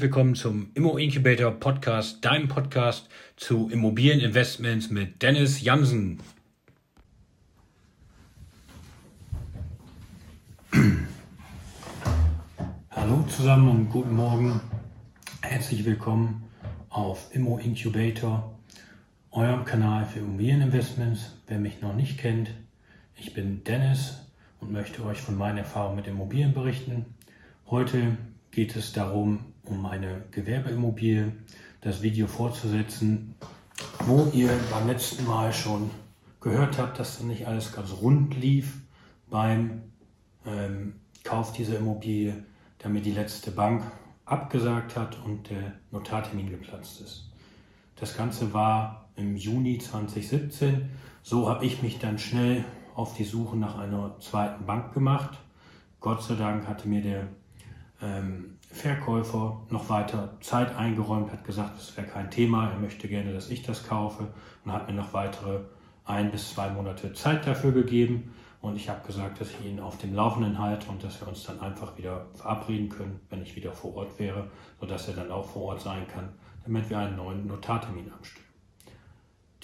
Herzlich willkommen zum Immo Incubator Podcast, deinem Podcast zu Immobilieninvestments mit Dennis Jansen. Hallo zusammen und guten Morgen. Herzlich willkommen auf Immo Incubator, eurem Kanal für Immobilieninvestments. Wer mich noch nicht kennt, ich bin Dennis und möchte euch von meinen Erfahrungen mit Immobilien berichten. Heute geht es darum, um eine Gewerbeimmobilie, das Video fortzusetzen, wo ihr beim letzten Mal schon gehört habt, dass nicht alles ganz rund lief beim ähm, Kauf dieser Immobilie, damit die letzte Bank abgesagt hat und der Notartermin geplatzt ist. Das Ganze war im Juni 2017. So habe ich mich dann schnell auf die Suche nach einer zweiten Bank gemacht. Gott sei Dank hatte mir der ähm, Verkäufer noch weiter Zeit eingeräumt, hat gesagt, das wäre kein Thema, er möchte gerne, dass ich das kaufe und hat mir noch weitere ein bis zwei Monate Zeit dafür gegeben. Und ich habe gesagt, dass ich ihn auf dem Laufenden halte und dass wir uns dann einfach wieder verabreden können, wenn ich wieder vor Ort wäre, sodass er dann auch vor Ort sein kann, damit wir einen neuen Notartermin abstimmen.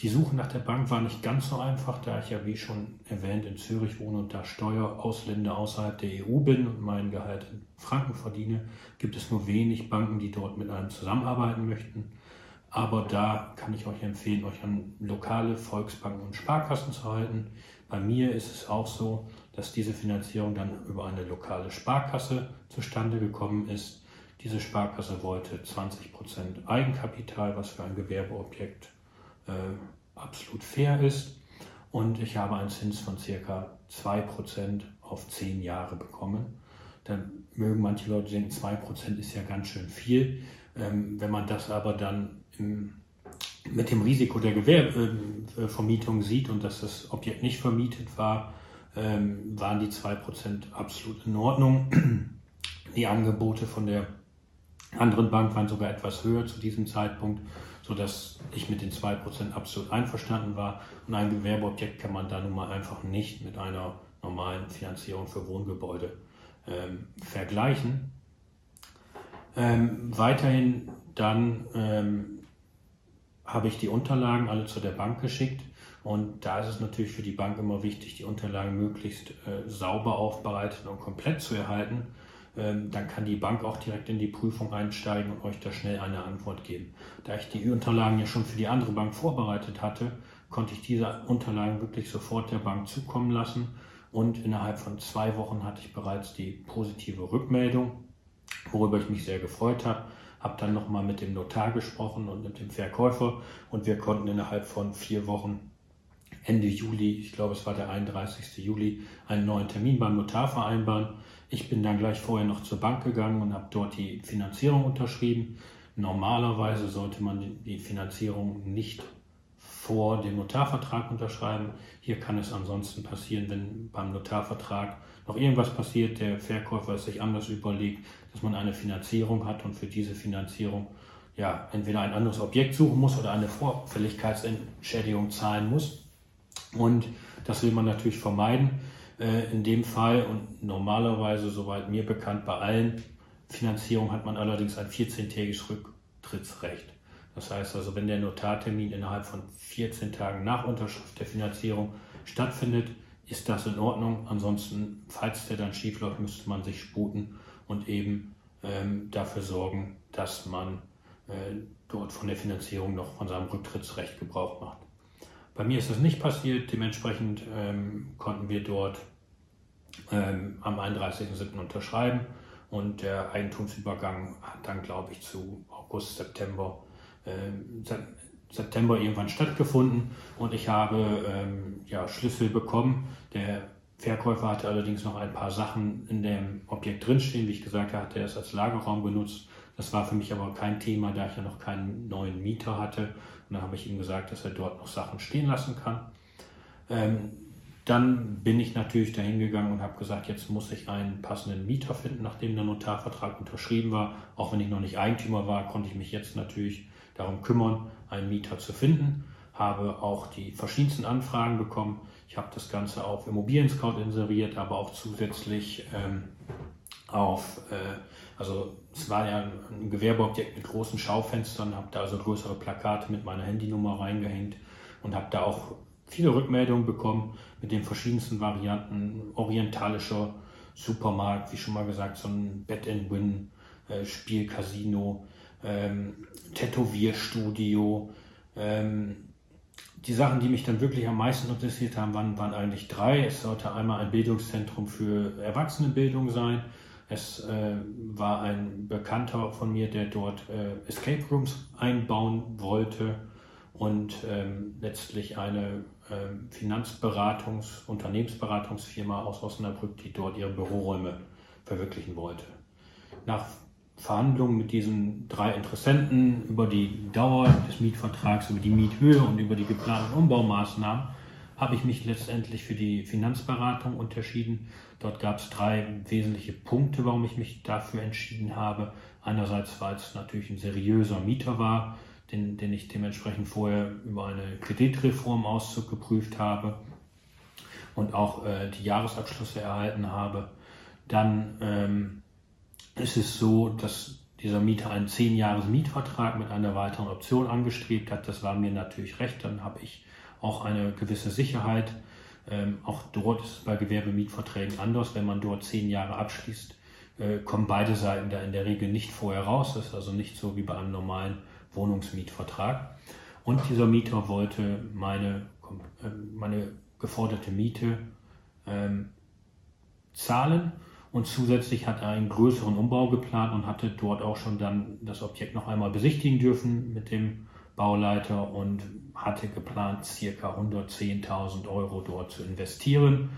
Die Suche nach der Bank war nicht ganz so einfach, da ich ja wie schon erwähnt in Zürich wohne und da Steuerausländer außerhalb der EU bin und mein Gehalt in Franken verdiene, gibt es nur wenig Banken, die dort mit einem zusammenarbeiten möchten. Aber da kann ich euch empfehlen, euch an lokale Volksbanken und Sparkassen zu halten. Bei mir ist es auch so, dass diese Finanzierung dann über eine lokale Sparkasse zustande gekommen ist. Diese Sparkasse wollte 20% Eigenkapital, was für ein Gewerbeobjekt äh, absolut fair ist. Und ich habe einen Zins von circa 2% auf 10 Jahre bekommen. Dann mögen manche Leute denken, 2% ist ja ganz schön viel. Ähm, wenn man das aber dann im, mit dem Risiko der Gewerbevermietung sieht und dass das Objekt nicht vermietet war, ähm, waren die 2% absolut in Ordnung. Die Angebote von der anderen Bank waren sogar etwas höher zu diesem Zeitpunkt sodass ich mit den 2% absolut einverstanden war. Und ein Gewerbeobjekt kann man da nun mal einfach nicht mit einer normalen Finanzierung für Wohngebäude ähm, vergleichen. Ähm, weiterhin dann ähm, habe ich die Unterlagen alle zu der Bank geschickt. Und da ist es natürlich für die Bank immer wichtig, die Unterlagen möglichst äh, sauber aufbereitet und komplett zu erhalten, dann kann die Bank auch direkt in die Prüfung einsteigen und euch da schnell eine Antwort geben. Da ich die Unterlagen ja schon für die andere Bank vorbereitet hatte, konnte ich diese Unterlagen wirklich sofort der Bank zukommen lassen und innerhalb von zwei Wochen hatte ich bereits die positive Rückmeldung, worüber ich mich sehr gefreut habe. Habe dann nochmal mit dem Notar gesprochen und mit dem Verkäufer und wir konnten innerhalb von vier Wochen Ende Juli, ich glaube es war der 31. Juli, einen neuen Termin beim Notar vereinbaren. Ich bin dann gleich vorher noch zur Bank gegangen und habe dort die Finanzierung unterschrieben. Normalerweise sollte man die Finanzierung nicht vor dem Notarvertrag unterschreiben. Hier kann es ansonsten passieren, wenn beim Notarvertrag noch irgendwas passiert, der Verkäufer es sich anders überlegt, dass man eine Finanzierung hat und für diese Finanzierung ja entweder ein anderes Objekt suchen muss oder eine Vorfälligkeitsentschädigung zahlen muss. Und das will man natürlich vermeiden äh, in dem Fall. Und normalerweise, soweit mir bekannt, bei allen Finanzierungen hat man allerdings ein 14-tägiges Rücktrittsrecht. Das heißt also, wenn der Notartermin innerhalb von 14 Tagen nach Unterschrift der Finanzierung stattfindet, ist das in Ordnung. Ansonsten, falls der dann schief läuft, müsste man sich sputen und eben ähm, dafür sorgen, dass man äh, dort von der Finanzierung noch von seinem Rücktrittsrecht Gebrauch macht. Bei mir ist das nicht passiert, dementsprechend ähm, konnten wir dort ähm, am 31.07. unterschreiben und der Eigentumsübergang hat dann, glaube ich, zu August, September, ähm, September irgendwann stattgefunden und ich habe ähm, ja, Schlüssel bekommen. Der Verkäufer hatte allerdings noch ein paar Sachen in dem Objekt drinstehen. Wie ich gesagt habe, hat er es als Lagerraum benutzt. Das war für mich aber kein Thema, da ich ja noch keinen neuen Mieter hatte. Und dann habe ich ihm gesagt, dass er dort noch Sachen stehen lassen kann. Ähm, dann bin ich natürlich dahin gegangen und habe gesagt, jetzt muss ich einen passenden Mieter finden, nachdem der Notarvertrag unterschrieben war. Auch wenn ich noch nicht Eigentümer war, konnte ich mich jetzt natürlich darum kümmern, einen Mieter zu finden. Habe auch die verschiedensten Anfragen bekommen. Ich habe das Ganze auf Immobilien Scout inseriert, aber auch zusätzlich ähm, auf, äh, also es war ja ein Gewerbeobjekt mit großen Schaufenstern, habe da also größere Plakate mit meiner Handynummer reingehängt und habe da auch viele Rückmeldungen bekommen mit den verschiedensten Varianten, orientalischer Supermarkt, wie schon mal gesagt, so ein Win, äh, ähm, Tätowierstudio. Ähm, die Sachen, die mich dann wirklich am meisten interessiert haben, waren, waren eigentlich drei. Es sollte einmal ein Bildungszentrum für Erwachsenenbildung sein. Es äh, war ein Bekannter von mir, der dort äh, Escape Rooms einbauen wollte und ähm, letztlich eine Finanzberatungs-, Unternehmensberatungsfirma aus Osnabrück, die dort ihre Büroräume verwirklichen wollte. Nach Verhandlungen mit diesen drei Interessenten über die Dauer des Mietvertrags, über die Miethöhe und über die geplanten Umbaumaßnahmen habe ich mich letztendlich für die Finanzberatung unterschieden. Dort gab es drei wesentliche Punkte, warum ich mich dafür entschieden habe. Einerseits, weil es natürlich ein seriöser Mieter war, den, den ich dementsprechend vorher über eine Kreditreformauszug geprüft habe und auch äh, die Jahresabschlüsse erhalten habe. Dann ähm, ist es so, dass dieser Mieter einen 10 Jahres Mietvertrag mit einer weiteren Option angestrebt hat. Das war mir natürlich recht. Dann habe ich auch eine gewisse Sicherheit. Ähm, auch dort ist es bei Gewerbemietverträgen anders. Wenn man dort 10 Jahre abschließt, äh, kommen beide Seiten da in der Regel nicht vorher raus. Das ist also nicht so wie bei einem normalen Wohnungsmietvertrag. Und dieser Mieter wollte meine, äh, meine geforderte Miete ähm, zahlen und zusätzlich hat er einen größeren Umbau geplant und hatte dort auch schon dann das Objekt noch einmal besichtigen dürfen mit dem Bauleiter und hatte geplant, circa 110.000 Euro dort zu investieren,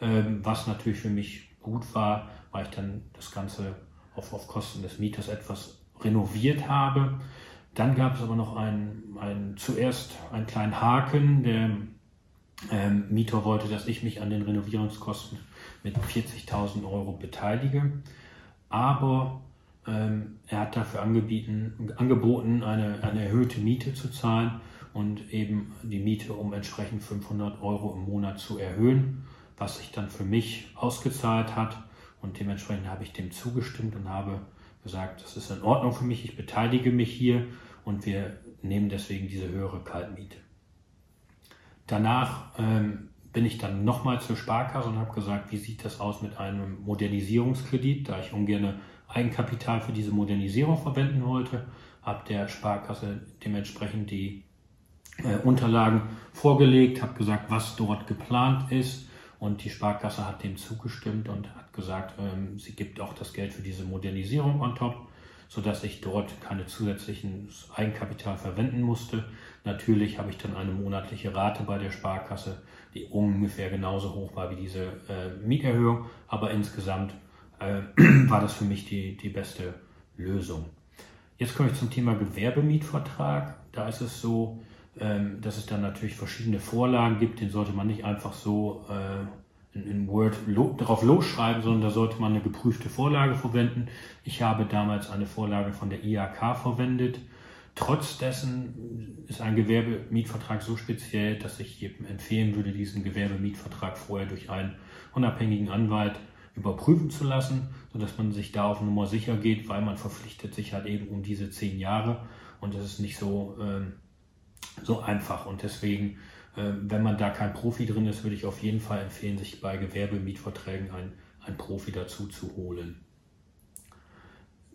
ähm, was natürlich für mich gut war, weil ich dann das Ganze auf, auf Kosten des Mieters etwas renoviert habe. Dann gab es aber noch einen, einen zuerst einen kleinen Haken. Der ähm, Mieter wollte, dass ich mich an den Renovierungskosten mit 40.000 Euro beteilige. Aber ähm, er hat dafür angeboten, eine, eine erhöhte Miete zu zahlen und eben die Miete um entsprechend 500 Euro im Monat zu erhöhen, was sich dann für mich ausgezahlt hat. Und dementsprechend habe ich dem zugestimmt und habe gesagt, das ist in Ordnung für mich, ich beteilige mich hier und wir nehmen deswegen diese höhere Kaltmiete. Danach ähm, bin ich dann nochmal zur Sparkasse und habe gesagt, wie sieht das aus mit einem Modernisierungskredit, da ich ungern Eigenkapital für diese Modernisierung verwenden wollte, habe der Sparkasse dementsprechend die äh, Unterlagen vorgelegt, habe gesagt, was dort geplant ist und die Sparkasse hat dem zugestimmt und hat gesagt, ähm, sie gibt auch das Geld für diese Modernisierung on top sodass ich dort keine zusätzlichen Eigenkapital verwenden musste. Natürlich habe ich dann eine monatliche Rate bei der Sparkasse, die ungefähr genauso hoch war wie diese äh, Mieterhöhung, aber insgesamt äh, war das für mich die, die beste Lösung. Jetzt komme ich zum Thema Gewerbemietvertrag. Da ist es so, ähm, dass es dann natürlich verschiedene Vorlagen gibt, den sollte man nicht einfach so äh, in, in Word lo, darauf losschreiben, sondern da sollte man eine geprüfte Vorlage verwenden. Ich habe damals eine Vorlage von der IAK verwendet. Trotz dessen ist ein Gewerbemietvertrag so speziell, dass ich jedem empfehlen würde, diesen Gewerbemietvertrag vorher durch einen unabhängigen Anwalt überprüfen zu lassen, sodass man sich da auf Nummer sicher geht, weil man verpflichtet sich halt eben um diese zehn Jahre und das ist nicht so, ähm, so einfach und deswegen ähm, wenn man da kein Profi drin ist, würde ich auf jeden Fall empfehlen, sich bei Gewerbemietverträgen einen, einen Profi dazu zu holen.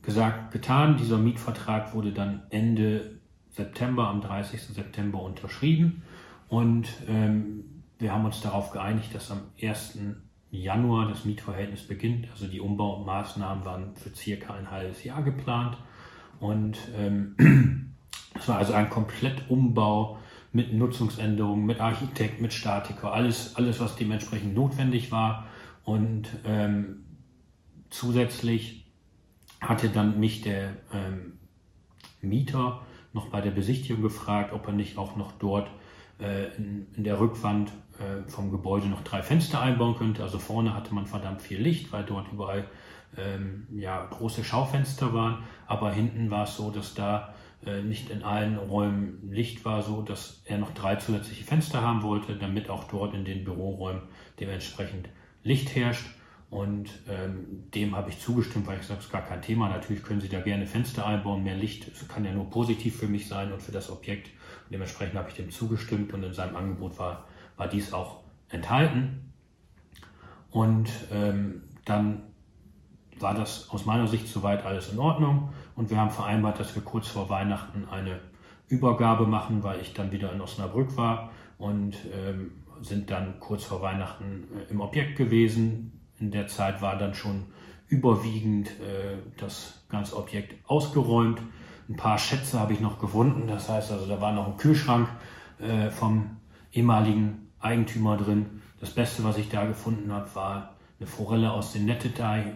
Gesagt, getan, dieser Mietvertrag wurde dann Ende September, am 30. September unterschrieben und ähm, wir haben uns darauf geeinigt, dass am 1. Januar das Mietverhältnis beginnt. Also die Umbaumaßnahmen waren für circa ein halbes Jahr geplant und ähm, es war also ein Komplettumbau mit Nutzungsänderungen, mit Architekt, mit Statiker, alles, alles was dementsprechend notwendig war. Und ähm, zusätzlich hatte dann mich der ähm, Mieter noch bei der Besichtigung gefragt, ob er nicht auch noch dort äh, in, in, der Rückwand äh, vom Gebäude noch drei Fenster einbauen könnte. Also vorne hatte man verdammt viel Licht, weil dort überall ähm, ja, große Schaufenster waren. Aber hinten war es so, dass da nicht in allen Räumen Licht war, so dass er noch drei zusätzliche Fenster haben wollte, damit auch dort in den Büroräumen dementsprechend Licht herrscht. Und ähm, dem habe ich zugestimmt, weil ich sage, es ist gar kein Thema. Natürlich können Sie da gerne Fenster einbauen, mehr Licht. Es kann ja nur positiv für mich sein und für das Objekt. Und dementsprechend habe ich dem zugestimmt und in seinem Angebot war, war dies auch enthalten. Und ähm, dann war das aus meiner Sicht soweit alles in Ordnung. Und wir haben vereinbart, dass wir kurz vor Weihnachten eine Übergabe machen, weil ich dann wieder in Osnabrück war und ähm, sind dann kurz vor Weihnachten äh, im Objekt gewesen, in der Zeit war dann schon überwiegend äh, das ganze Objekt ausgeräumt. Ein paar Schätze habe ich noch gefunden. Das heißt also, da war noch ein Kühlschrank äh, vom ehemaligen Eigentümer drin. Das Beste, was ich da gefunden habe, war eine Forelle aus den Nettetei,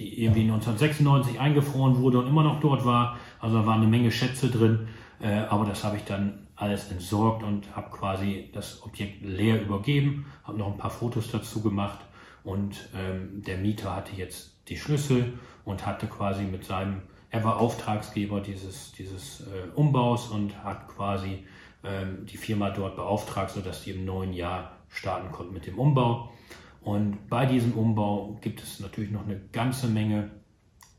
die irgendwie 1996 eingefroren wurde und immer noch dort war. Also da waren eine Menge Schätze drin. Äh, aber das habe ich dann alles entsorgt und habe quasi das Objekt leer übergeben. Habe noch ein paar Fotos dazu gemacht und ähm, der Mieter hatte jetzt die Schlüssel und hatte quasi mit seinem, er war Auftragsgeber dieses, dieses äh, Umbaus und hat quasi ähm, die Firma dort beauftragt, sodass die im neuen Jahr starten konnten mit dem Umbau. Und bei diesem Umbau gibt es natürlich noch eine ganze Menge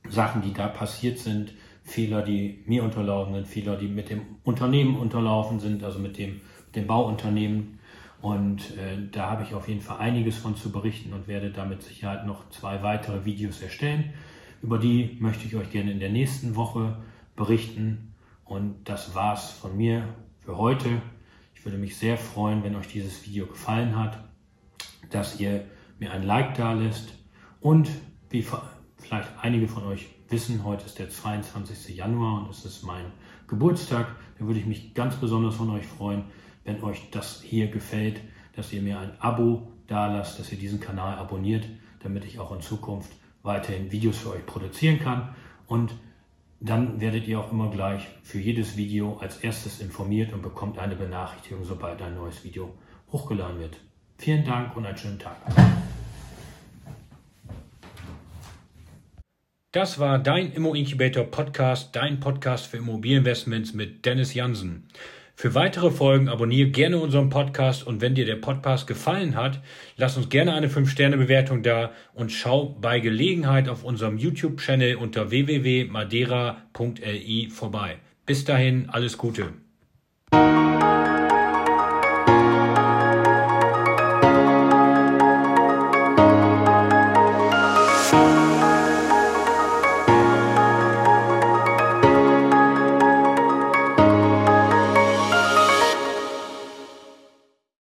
Sachen, die da passiert sind. Fehler, die mir unterlaufen sind, Fehler, die mit dem Unternehmen unterlaufen sind, also mit dem, mit dem Bauunternehmen. Und äh, da habe ich auf jeden Fall einiges von zu berichten und werde da mit Sicherheit noch zwei weitere Videos erstellen. Über die möchte ich euch gerne in der nächsten Woche berichten. Und das war's von mir für heute. Ich würde mich sehr freuen, wenn euch dieses Video gefallen hat, dass ihr mir ein Like da lässt und wie vielleicht einige von euch wissen, heute ist der 22. Januar und es ist mein Geburtstag. Da würde ich mich ganz besonders von euch freuen, wenn euch das hier gefällt, dass ihr mir ein Abo da lasst, dass ihr diesen Kanal abonniert, damit ich auch in Zukunft weiterhin Videos für euch produzieren kann. Und dann werdet ihr auch immer gleich für jedes Video als erstes informiert und bekommt eine Benachrichtigung, sobald ein neues Video hochgeladen wird. Vielen Dank und einen schönen Tag. Das war dein Immo Incubator Podcast, dein Podcast für Immobilieninvestments mit Dennis Jansen. Für weitere Folgen abonniere gerne unseren Podcast und wenn dir der Podcast gefallen hat, lass uns gerne eine 5-Sterne-Bewertung da und schau bei Gelegenheit auf unserem YouTube-Channel unter www.madeira.li vorbei. Bis dahin, alles Gute.